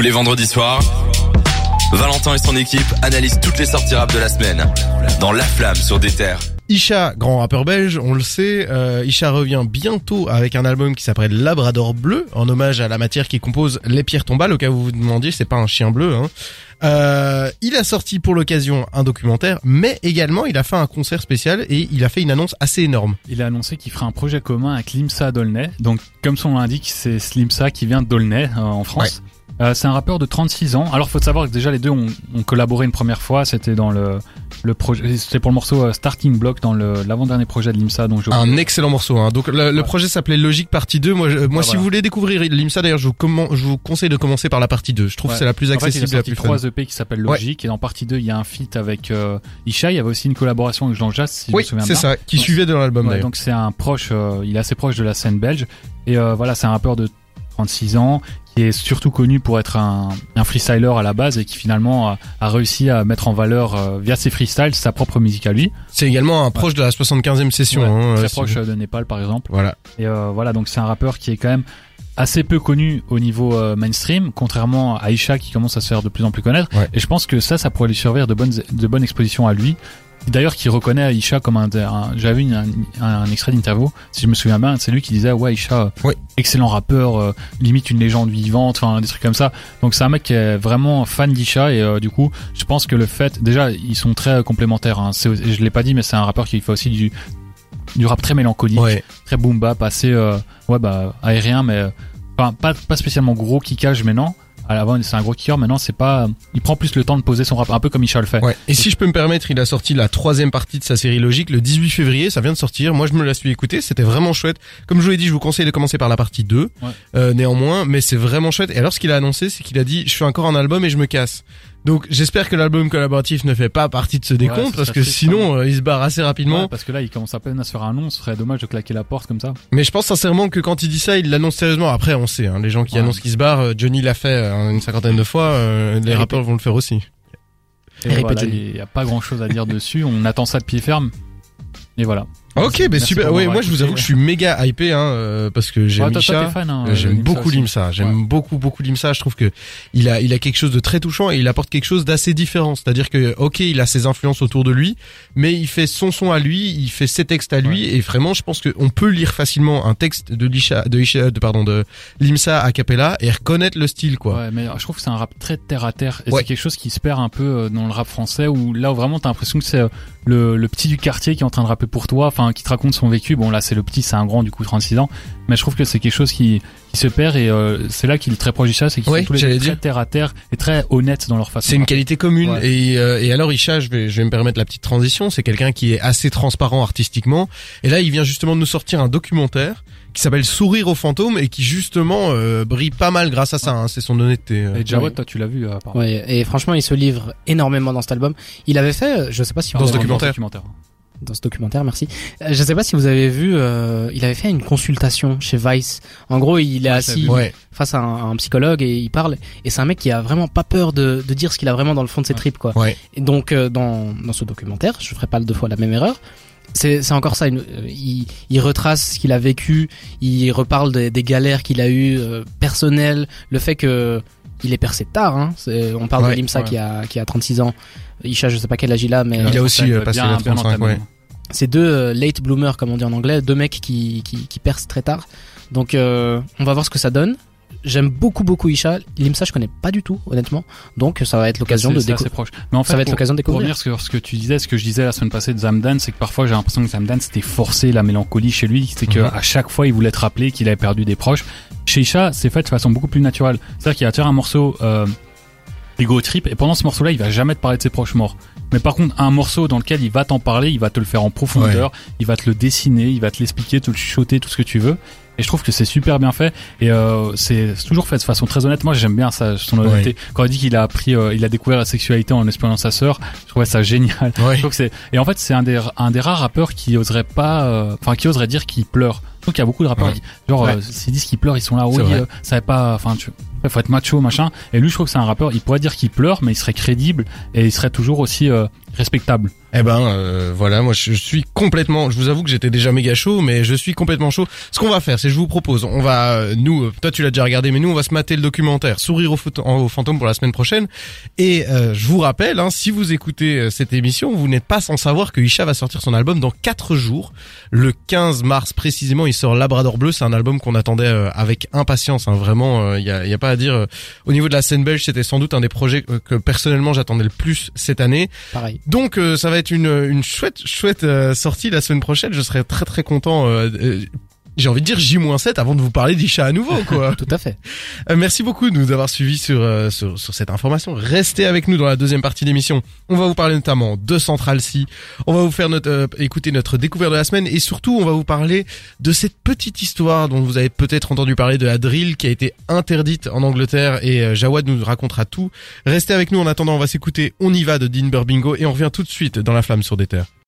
Tous les vendredis soirs, Valentin et son équipe analysent toutes les sorties rap de la semaine dans La Flamme sur des terres. Isha, grand rappeur belge, on le sait, euh, Isha revient bientôt avec un album qui s'appelle Labrador Bleu, en hommage à la matière qui compose les pierres tombales, au cas où vous vous demandiez, c'est pas un chien bleu. Hein. Euh, il a sorti pour l'occasion un documentaire, mais également il a fait un concert spécial et il a fait une annonce assez énorme. Il a annoncé qu'il ferait un projet commun avec Limsa Dolnay. Donc, comme son nom l'indique, c'est Slimsa qui vient de Dolnay euh, en France. Euh, c'est un rappeur de 36 ans. Alors, faut savoir que déjà les deux ont, ont collaboré une première fois. C'était dans le le projet, c'était pour le morceau euh, Starting Block dans le l'avant-dernier projet de Limsa je Un excellent morceau. Hein. Donc le, le projet s'appelait Logique Partie 2. Moi, je- moi, Ah, si voilà. vous voulez découvrir Limsa, d'ailleurs, je vous, je vous conseille de commencer par la partie 2. Je trouve Ouais. que c'est la plus En fait, il a accessible, la sorti fun. trois EP qui s'appellent Logique et dans partie 2 il y a un feat avec euh, Isha. Il y avait aussi une collaboration avec Jean Jass si je Oui, me souviens c'est bien. ça, qui Donc, suivait dans l'album d'ailleurs. donc c'est un proche, euh, il est assez proche de la scène belge. Et euh, voilà, c'est un rappeur de 36 ans qui est surtout connu pour être un, un freestyler à la base et qui finalement a, a réussi à mettre en valeur euh, via ses freestyles sa propre musique à lui. C'est également un proche de la 75e session. Ouais, hein, très proche de Népal par exemple. Voilà. Et euh, voilà, donc c'est un rappeur qui est quand même assez peu connu au niveau euh, mainstream, contrairement à Aisha qui commence à se faire de plus en plus connaître. Ouais. Et je pense que ça, ça pourrait lui servir de bonnes, de bonnes expositions à lui. D'ailleurs, qui reconnaît Aisha comme un, un j'avais un, un, extrait d'interview, si je me souviens bien, c'est lui qui disait ouais Aisha, Ouais. excellent rappeur, euh, limite une légende vivante, enfin des trucs comme ça. Donc c'est un mec qui est vraiment fan d'Isha et euh, du coup, je pense que le fait, déjà ils sont très euh, complémentaires. Hein. Je l'ai pas dit, mais c'est un rappeur qui fait aussi du du rap très mélancolique Ouais. très boom bap, assez euh, ouais bah aérien, mais euh, enfin, pas pas spécialement gros kickage, mais non. À l'avant c'est un gros kicker, maintenant c'est pas. Il prend plus le temps de poser son rap, un peu comme le fait. Ouais. Et si je peux me permettre, il a sorti la troisième partie de sa série Logique le 18 février. Ça vient de sortir. Moi, je me la suis écouté. C'était vraiment chouette. Comme je vous l'ai dit, je vous conseille de commencer par la partie 2. Ouais. Euh, néanmoins, mais c'est vraiment chouette. Et alors, ce qu'il a annoncé, c'est qu'il a dit, je fais encore un album et je me casse. Donc, j'espère que l'album collaboratif ne fait pas partie de ce décompte ce parce que triste, sinon, euh, il se barre assez rapidement. Ouais, parce que là il commence à peine à se faire un nom, ce serait dommage de claquer la porte comme ça. Mais je pense sincèrement que quand il dit ça, il l'annonce sérieusement. Après, on sait, hein, les gens qui Ouais. annoncent qu'ils se barrent, euh, Johnny l'a fait euh, une cinquantaine de fois. euh, les rappeurs vont le faire aussi. Et voilà, il y a pas grand chose à dire dessus, on attend ça de pied ferme. Et voilà. Ok, ben Merci super. Ouais, moi je vous avoue que je suis méga hypé, hein, euh, parce que j'aime Ouais, toi, toi, Isha. t'es fan, hein, Euh, J'aime Limsa beaucoup aussi. Limsa, j'aime Ouais. beaucoup beaucoup Limsa. Je trouve que il a il a quelque chose de très touchant et il apporte quelque chose d'assez différent. C'est-à-dire que ok, il a ses influences autour de lui, mais il fait son son à lui, il fait ses textes à lui et vraiment, je pense qu'on peut lire facilement un texte de Lisha, de Isha, de pardon de Limsa a cappella et reconnaître le style quoi. Ouais, mais je trouve que c'est un rap très terre à terre et Ouais. c'est quelque chose qui se perd un peu euh, dans le rap français où là où vraiment t'as l'impression que c'est le, le petit du quartier qui est en train de rapper pour toi, enfin qui te raconte son vécu. Bon là c'est le petit, c'est un grand du coup 36 ans, mais je trouve que c'est quelque chose qui, qui se perd et euh, c'est là qu'il est très proche du chat, c'est qu'ils Ouais, sont tous les deux très terre à terre et très honnêtes dans leur façon. C'est une qualité commune Ouais. et, euh, et alors Isha, je vais, je vais me permettre la petite transition, c'est quelqu'un qui est assez transparent artistiquement et là il vient justement de nous sortir un documentaire qui s'appelle Sourire aux fantômes et qui justement euh, brille pas mal grâce à ça, hein, c'est son honnêteté. euh. Et Jawad, toi tu l'as vu euh, apparemment. Ouais, et franchement, il se livre énormément dans cet album. Il avait fait, euh, je sais pas si Dans ce avez- documentaire. Dans ce documentaire, merci. Euh, Je sais pas si vous avez vu, euh, il avait fait une consultation chez Vice. En gros, il est Ouais, assis Ouais, face à un, un psychologue et il parle. Et c'est un mec qui a vraiment pas peur de, de dire ce qu'il a vraiment dans le fond de ses Ouais. tripes, quoi. ouais. Et donc euh, dans dans ce documentaire, je ferai pas deux fois la même erreur. C'est c'est encore ça. une- euh, il, il retrace ce qu'il a vécu. Il reparle des, des galères qu'il a eues euh, personnelles. Le fait que il est percé tard. Hein. C'est- On parle Ouais, de Limsa ouais. qui a qui a 36 ans. Isha, je sais pas quel âge il a, mais Il a aussi, Ça, euh, passé bien- la bien 35, entamé. ouais. c'est deux euh, late bloomers comme on dit en anglais, deux mecs qui qui, qui percent très tard. Donc euh, on va voir ce que ça donne. J'aime beaucoup beaucoup Isha. Limsa je connais pas du tout honnêtement. Donc ça va être l'occasion de découvrir. proche. Mais en fait, Ça va être pour- l'occasion de Pour découvrir. revenir sur ce que tu disais, ce que je disais la semaine passée de Zamdan, c'est que parfois j'ai l'impression que Zamdan c'était forcé la mélancolie chez lui, c'est que Mhm. à chaque fois il voulait te rappeler qu'il avait perdu des proches. Chez Isha, c'est fait de façon beaucoup plus naturelle. C'est-à-dire qu'il va te faire un morceau euh, Ego Trip et pendant ce morceau-là, il va jamais te parler de ses proches morts. Mais par contre, un morceau dans lequel il va t'en parler, il va te le faire en profondeur, il va te le dessiner, il va te l'expliquer, te le chuchoter, tout ce que tu veux. Et je trouve que c'est super bien fait et euh, c'est toujours fait de façon très honnête. Moi, j'aime bien ça, son honnêteté. Quand il dit qu'il a appris, euh, il a découvert la sexualité en espionnant sa sœur, je trouvais ça génial. Ouais. Je trouve que c'est et en fait c'est un des un des rares rappeurs qui oserait pas, euh, enfin qui oserait dire qu'il pleure. Je trouve qu'il y a beaucoup de rappeurs Ouais. qui, genre Ouais. euh, s'ils disent qu'ils pleurent, ils sont là, oui, ça va pas, enfin tu, ouais, faut être macho machin. Et lui, je trouve que c'est un rappeur, il pourrait dire qu'il pleure, mais il serait crédible et il serait toujours aussi euh, respectable. Eh ben euh, voilà, moi je suis complètement, je vous avoue que j'étais déjà méga chaud, mais je suis complètement chaud. Ce qu'on va faire, c'est je vous propose, on va euh, nous, euh, toi tu l'as déjà regardé, mais nous on va se mater le documentaire Sourire au, photo- au fantôme pour la semaine prochaine. Et euh, je vous rappelle, hein, si vous écoutez euh, cette émission, vous n'êtes pas sans savoir que Isha va sortir son album dans quatre jours, le 15 mars précisément. Il sort Labrador Bleu, c'est un album qu'on attendait euh, avec impatience. Hein, vraiment, il y, a, y a pas à dire. euh, Au niveau de la scène belge, c'était sans doute un des projets euh, que personnellement j'attendais le plus cette année. Pareil. Donc euh, ça va une, une chouette chouette euh, sortie la semaine prochaine. Je serai très très content. J'ai envie de dire J-7 avant de vous parler d'Isha à nouveau quoi. Tout à fait. Euh, merci beaucoup de nous avoir suivis sur, euh, sur sur cette information. Restez avec nous dans la deuxième partie de l'émission. On va vous parler notamment de Central C. On va vous faire notre euh, écouter notre découverte de la semaine et surtout on va vous parler de cette petite histoire dont vous avez peut-être entendu parler de la drill qui a été interdite en Angleterre et euh, Jawad nous racontera tout. Restez avec nous en attendant, on va s'écouter On y va de Dean Burbingo et on revient tout de suite dans la flamme sur des terres.